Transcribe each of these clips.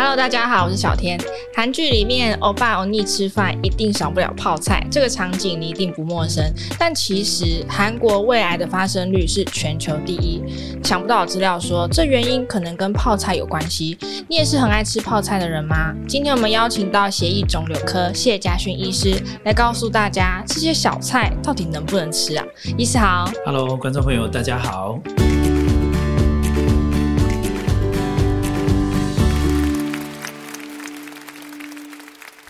Hello，大家好，我是小天。韩剧里面欧巴欧尼吃饭一定少不了泡菜，这个场景你一定不陌生。但其实韩国胃癌的发生率是全球第一。想不到资料说，这原因可能跟泡菜有关系。你也是很爱吃泡菜的人吗？今天我们邀请到血液肿瘤科谢家勋医师来告诉大家，这些小菜到底能不能吃啊？医师好，Hello，观众朋友大家好。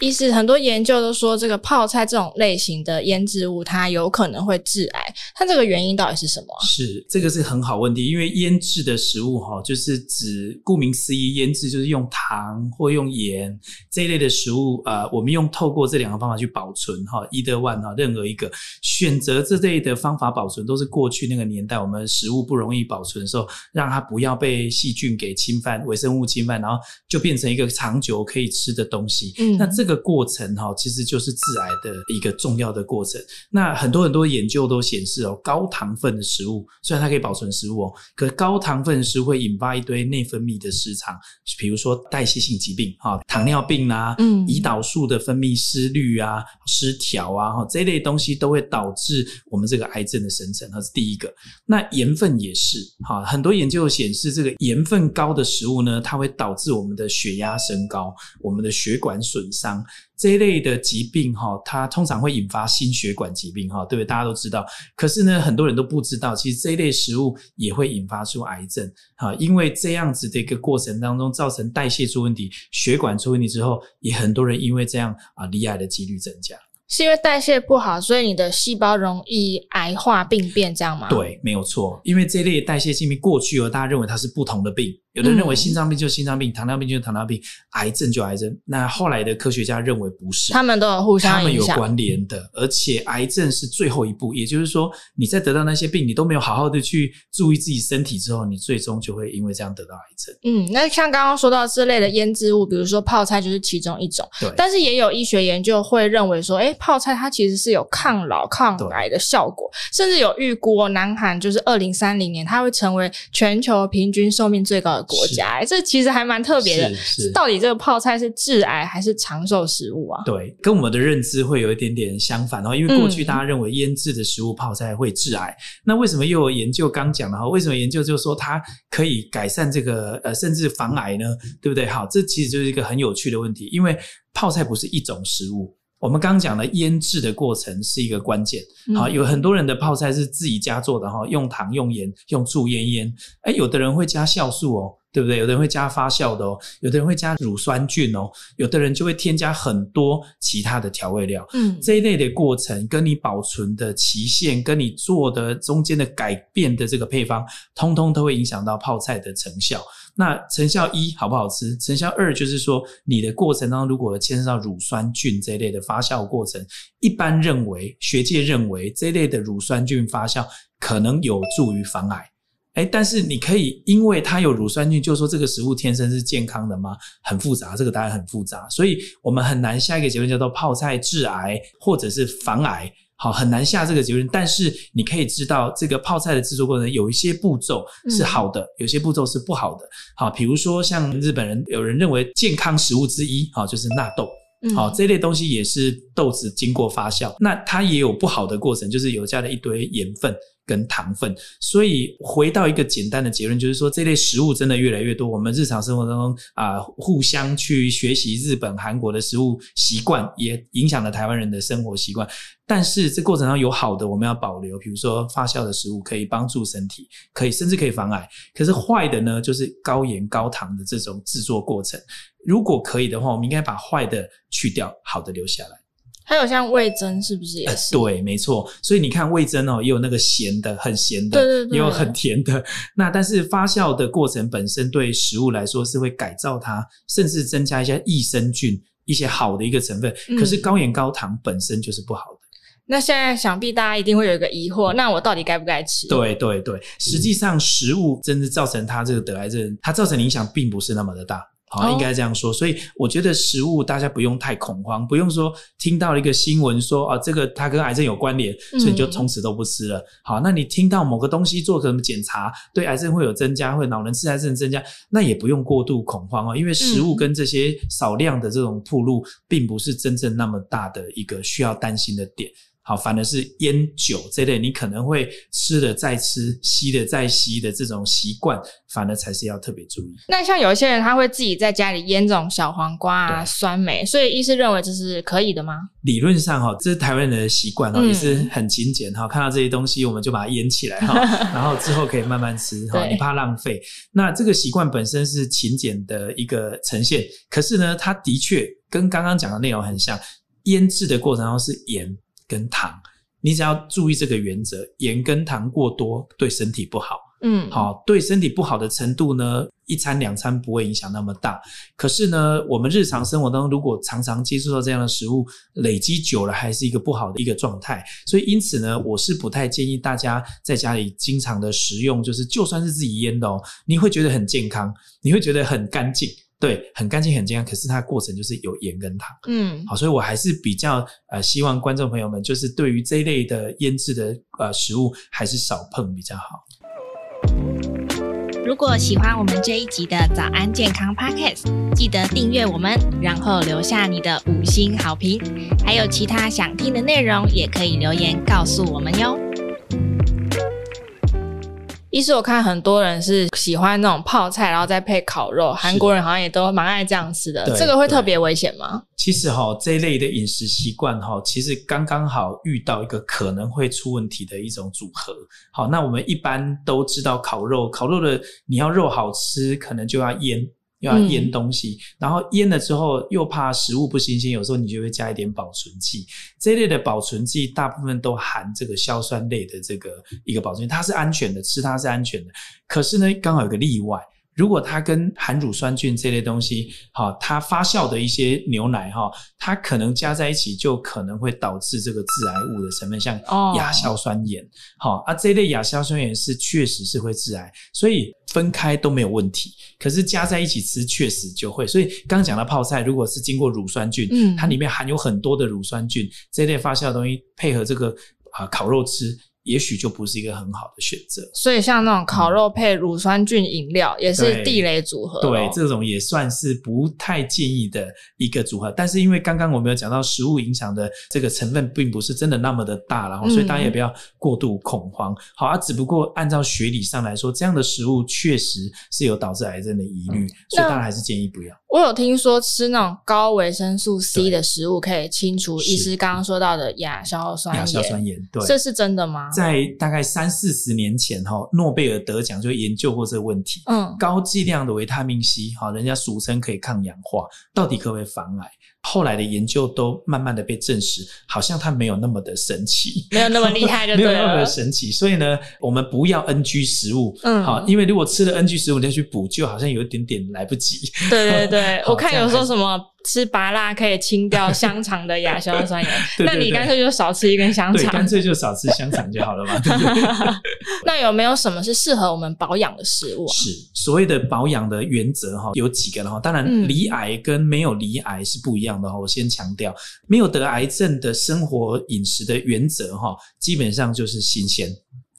意思，很多研究都说，这个泡菜这种类型的腌制物，它有可能会致癌。它这个原因到底是什么？是这个是很好问题，因为腌制的食物哈，就是指顾名思义，腌制就是用糖或用盐这一类的食物。呃，我们用透过这两个方法去保存哈，either one 哈，任何一个选择这类的方法保存，都是过去那个年代我们食物不容易保存的时候，让它不要被细菌给侵犯、微生物侵犯，然后就变成一个长久可以吃的东西。嗯，那这个。这个过程哈，其实就是致癌的一个重要的过程。那很多很多研究都显示哦，高糖分的食物虽然它可以保存食物哦，可高糖分的食物会引发一堆内分泌的失常，比如说代谢性疾病哈，糖尿病啊，嗯，胰岛素的分泌失率啊、失调啊，哈，这一类东西都会导致我们这个癌症的生成，它是第一个。那盐分也是哈，很多研究显示，这个盐分高的食物呢，它会导致我们的血压升高，我们的血管损伤。这一类的疾病哈，它通常会引发心血管疾病哈，对不对？大家都知道。可是呢，很多人都不知道，其实这一类食物也会引发出癌症哈，因为这样子的一个过程当中，造成代谢出问题、血管出问题之后，也很多人因为这样啊，罹癌的几率增加。是因为代谢不好，所以你的细胞容易癌化病变，这样吗？对，没有错。因为这类代谢性病过去哦，大家认为它是不同的病。有的人认为心脏病就是心脏病，糖尿病就是糖尿病，癌症就癌症。那后来的科学家认为不是，他们都有互相他们有关联的，而且癌症是最后一步。也就是说，你在得到那些病，你都没有好好的去注意自己身体之后，你最终就会因为这样得到癌症。嗯，那像刚刚说到这类的腌制物，比如说泡菜就是其中一种。对。但是也有医学研究会认为说，诶，泡菜它其实是有抗老、抗癌的效果，甚至有预估南韩就是二零三零年它会成为全球平均寿命最高的国家。这其实还蛮特别的，到底这个泡菜是致癌还是长寿食物啊？对，跟我们的认知会有一点点相反哦。因为过去大家认为腌制的食物泡菜会致癌，嗯、那为什么又有研究刚讲的哈？为什么研究就是说它可以改善这个呃甚至防癌呢？对不对？好，这其实就是一个很有趣的问题，因为泡菜不是一种食物。我们刚刚讲的腌制的过程是一个关键。好，有很多人的泡菜是自己家做的哈，用糖、用盐、用醋腌腌。诶，有的人会加酵素哦。对不对？有的人会加发酵的哦，有的人会加乳酸菌哦，有的人就会添加很多其他的调味料。嗯，这一类的过程跟你保存的期限，跟你做的中间的改变的这个配方，通通都会影响到泡菜的成效。那成效一好不好吃？成效二就是说，你的过程当中如果牵涉到乳酸菌这一类的发酵过程，一般认为学界认为这一类的乳酸菌发酵可能有助于防癌。诶，但是你可以因为它有乳酸菌，就说这个食物天生是健康的吗？很复杂，这个答案很复杂，所以我们很难下一个结论叫做泡菜致癌或者是防癌，好，很难下这个结论。但是你可以知道，这个泡菜的制作过程有一些步骤是好的，有些步骤是不好的。好，比如说像日本人有人认为健康食物之一，好，就是纳豆，好，这类东西也是豆子经过发酵，那它也有不好的过程，就是有加了一堆盐分。跟糖分，所以回到一个简单的结论，就是说这类食物真的越来越多。我们日常生活当中啊、互相去学习日本、韩国的食物习惯，也影响了台湾人的生活习惯。但是这过程中有好的，我们要保留，比如说发酵的食物可以帮助身体，可以甚至可以防癌。可是坏的呢，就是高盐高糖的这种制作过程。如果可以的话，我们应该把坏的去掉，好的留下来。还有像味增是不是也是？呃、对，没错。所以你看味增哦，也有那个咸的，很咸的，对对对，也有很甜的。那但是发酵的过程本身对食物来说是会改造它，甚至增加一些益生菌，一些好的一个成分。可是高盐高糖本身就是不好的。嗯、那现在想必大家一定会有一个疑惑，那我到底该不该吃？对对对，实际上食物真的造成它这个得癌症，它造成的影响并不是那么的大。好，应该这样说。所以我觉得食物大家不用太恐慌，不用说听到了一个新闻说啊，这个它跟癌症有关联，所以你就从此都不吃了。好，那你听到某个东西做什么检查，对癌症会有增加，会老人痴呆症增加，那也不用过度恐慌哦，因为食物跟这些少量的这种铺路，并不是真正那么大的一个需要担心的点。好，反而是烟酒这类，你可能会吃了再吃，吸了再吸的这种习惯，反而才是要特别注意。那像有一些人，他会自己在家里腌这种小黄瓜啊、酸梅，所以医师认为这是可以的吗？理论上哈，这是台湾人的习惯哦，也是很勤俭哈。看到这些东西，我们就把它腌起来哈，然后之后可以慢慢吃哈，你怕浪费。那这个习惯本身是勤俭的一个呈现，可是呢，它的确跟刚刚讲的内容很像，腌制的过程中是盐。跟糖，你只要注意这个原则，盐跟糖过多对身体不好。嗯，好，对身体不好的程度呢，一餐两餐不会影响那么大。可是呢，我们日常生活当中如果常常接触到这样的食物，累积久了还是一个不好的一个状态。所以因此呢，我是不太建议大家在家里经常的食用，就是就算是自己腌的哦，你会觉得很健康，你会觉得很干净。对，很干净，很健康。可是它的过程就是有盐跟糖，嗯，好，所以我还是比较呃希望观众朋友们就是对于这一类的腌制的呃食物还是少碰比较好。如果喜欢我们这一集的早安健康 Podcast，记得订阅我们，然后留下你的五星好评。还有其他想听的内容，也可以留言告诉我们哟。医师，我看很多人是喜欢那种泡菜，然后再配烤肉。韩国人好像也都蛮爱这样吃的。这个会特别危险吗？其实哈，这一类的饮食习惯哈，其实刚刚好遇到一个可能会出问题的一种组合。好，那我们一般都知道烤肉，烤肉的你要肉好吃，可能就要腌。要腌东西，嗯、然后腌了之后又怕食物不新鲜，有时候你就会加一点保存剂。这一类的保存剂大部分都含这个硝酸类的这个一个保存剂，它是安全的，吃它是安全的。可是呢，刚好有个例外。如果它跟含乳酸菌这类东西，哈，它发酵的一些牛奶，哈，它可能加在一起，就可能会导致这个致癌物的成分，像亚硝酸盐，好、哦，啊，这类亚硝酸盐是确实是会致癌，所以分开都没有问题。可是加在一起吃，确实就会。所以刚刚讲的泡菜，如果是经过乳酸菌，嗯，它里面含有很多的乳酸菌，这类发酵的东西配合这个啊烤肉吃。也许就不是一个很好的选择，所以像那种烤肉配乳酸菌饮料也是地雷组合。对，对，这种也算是不太建议的一个组合。但是因为刚刚我们有讲到食物影响的这个成分并不是真的那么的大，然后所以大家也不要过度恐慌。好啊，只不过按照学理上来说，这样的食物确实是有导致癌症的疑虑，所以当然还是建议不要。我有听说吃那种高维生素 C 的食物可以清除医师刚刚说到的亚硝酸盐。亚硝酸盐，对，这是真的吗？在大概三四十年前，哈，诺贝尔得奖就研究过这个问题。嗯，高剂量的维他命 C，哈，人家俗称可以抗氧化，到底可不可以防癌？后来的研究都慢慢的被证实，好像它没有那么的神奇，没有那么厉害就对了，没有那么的神奇。所以呢，我们不要 NG 食物，嗯，好，因为如果吃了 NG 食物再去补救，好像有一点点来不及。对对对，我看有说什么。吃芭乐可以清掉香肠的亚硝酸盐，对对对，那你干脆就少吃一根香肠，对，干脆就少吃香肠就好了嘛。那有没有什么是适合我们保养的食物啊？是所谓的保养的原则哈，有几个的哈。当然，离癌跟没有离癌是不一样的哈。我先强调，没有得癌症的生活饮食的原则哈，基本上就是新鲜，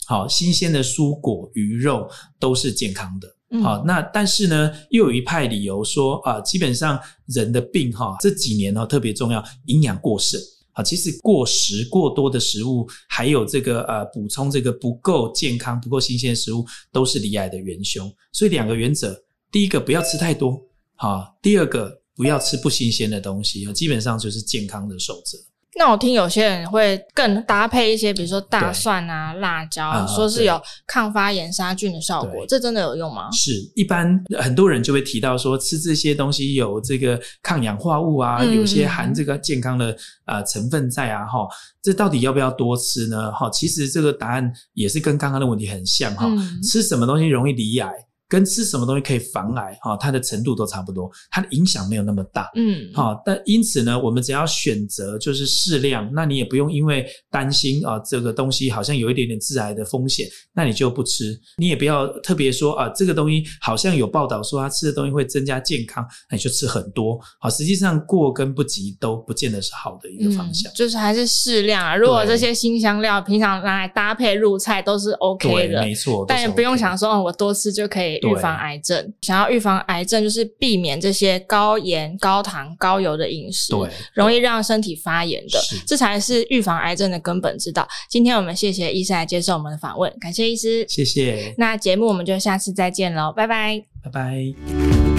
好，新鲜的蔬果、鱼肉都是健康的。好，那但是呢，又有一派理由说啊，基本上人的病哈，这几年哈特别重要，营养过剩啊，其实过食过多的食物，还有这个呃补充这个不够健康、不够新鲜的食物，都是罹癌的元凶。所以两个原则，第一个不要吃太多，好，第二个不要吃不新鲜的东西，基本上就是健康的守则。那我听有些人会更搭配一些，比如说大蒜啊、辣椒，说是有抗发炎杀菌的效果，这真的有用吗？是，一般很多人就会提到说，吃这些东西有这个抗氧化物啊，有些含这个健康的呃成分在啊，哈，这到底要不要多吃呢？哈，其实这个答案也是跟刚刚的问题很像哈，吃什么东西容易罹癌？跟吃什么东西可以防癌哈，它的程度都差不多，它的影响没有那么大。嗯，好，但因此呢，我们只要选择就是适量，那你也不用因为担心啊这个东西好像有一点点致癌的风险，那你就不吃。你也不要特别说啊这个东西好像有报道说它吃的东西会增加健康，那你就吃很多。好，实际上过跟不及都不见得是好的一个方向。嗯、就是还是适量啊。如果这些新香料平常拿来搭配入菜都是 OK 的，没错。但也不用想说哦，我多吃就可以预防癌症。想要预防癌症，就是避免这些高盐、高糖、高油的饮食，对，容易让身体发炎的，这才是预防癌症的根本之道。今天我们谢谢医师来接受我们的访问，感谢医师，谢谢。那节目我们就下次再见喽，拜拜，拜拜。